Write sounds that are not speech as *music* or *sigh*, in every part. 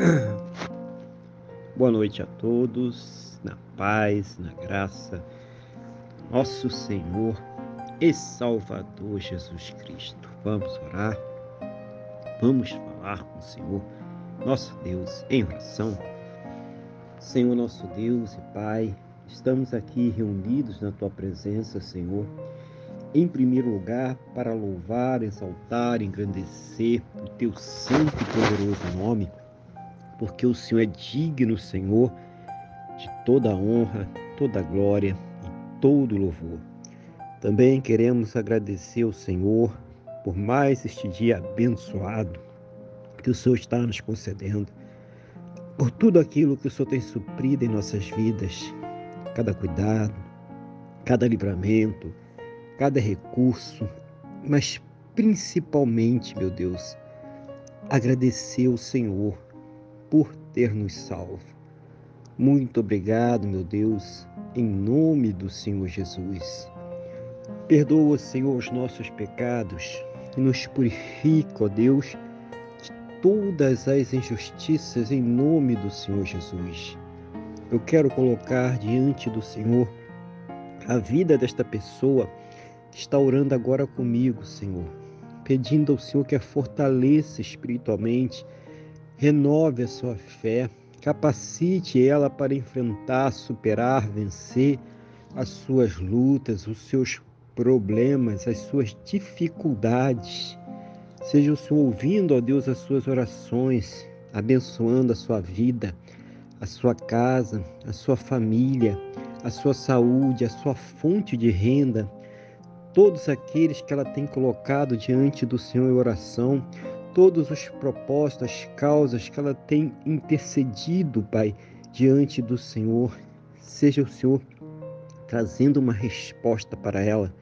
*clears throat* Boa noite a todos, na paz, na graça, nosso Senhor e Salvador Jesus Cristo. Vamos orar, vamos falar com o Senhor, nosso Deus, em oração. Senhor, nosso Deus e Pai, estamos aqui reunidos na Tua presença, Senhor, em primeiro lugar para louvar, exaltar, engrandecer o Teu santo e poderoso nome porque o Senhor é digno, Senhor, de toda honra, toda glória e todo louvor. Também queremos agradecer ao Senhor por mais este dia abençoado que o Senhor está nos concedendo, por tudo aquilo que o Senhor tem suprido em nossas vidas, cada cuidado, cada livramento, cada recurso, mas principalmente, meu Deus, agradecer ao Senhor por ter nos salvo. Muito obrigado, meu Deus, em nome do Senhor Jesus. Perdoa, Senhor, os nossos pecados e nos purifica, ó Deus, de todas as injustiças em nome do Senhor Jesus. Eu quero colocar diante do Senhor a vida desta pessoa que está orando agora comigo, Senhor, pedindo ao Senhor que a fortaleça espiritualmente renove a sua fé, capacite ela para enfrentar, superar, vencer as suas lutas, os seus problemas, as suas dificuldades. Seja o Senhor ouvindo, ó Deus, as suas orações, abençoando a sua vida, a sua casa, a sua família, a sua saúde, a sua fonte de renda, todos aqueles que ela tem colocado diante do Senhor em oração, todos os propósitos, as causas que ela tem intercedido, Pai, diante do Senhor. Seja o Senhor trazendo uma resposta para ela,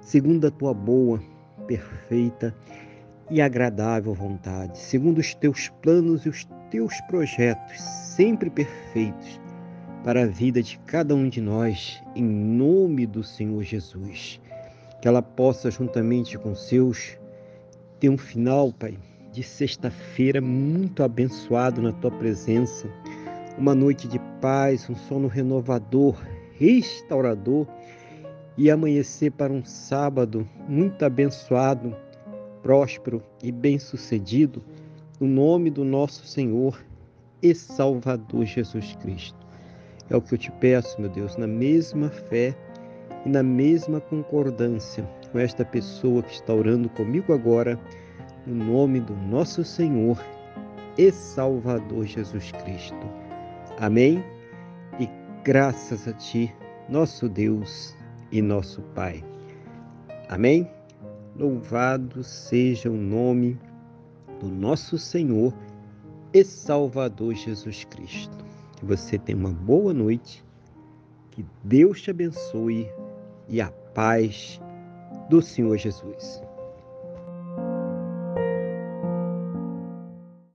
segundo a tua boa, perfeita e agradável vontade, segundo os teus planos e os teus projetos, sempre perfeitos para a vida de cada um de nós, em nome do Senhor Jesus. Que ela possa, juntamente com seus, ter um final, Pai, de sexta-feira muito abençoado na tua presença. Uma noite de paz, um sono renovador, restaurador e amanhecer para um sábado muito abençoado, próspero e bem-sucedido, no nome do nosso Senhor e Salvador Jesus Cristo. É o que eu te peço, meu Deus, na mesma fé e na mesma concordância com esta pessoa que está orando comigo agora, no nome do nosso Senhor e Salvador Jesus Cristo. Amém? E graças a Ti, nosso Deus e nosso Pai. Amém? Louvado seja o nome do nosso Senhor e Salvador Jesus Cristo. Que você tenha uma boa noite, que Deus te abençoe e a paz do Senhor Jesus.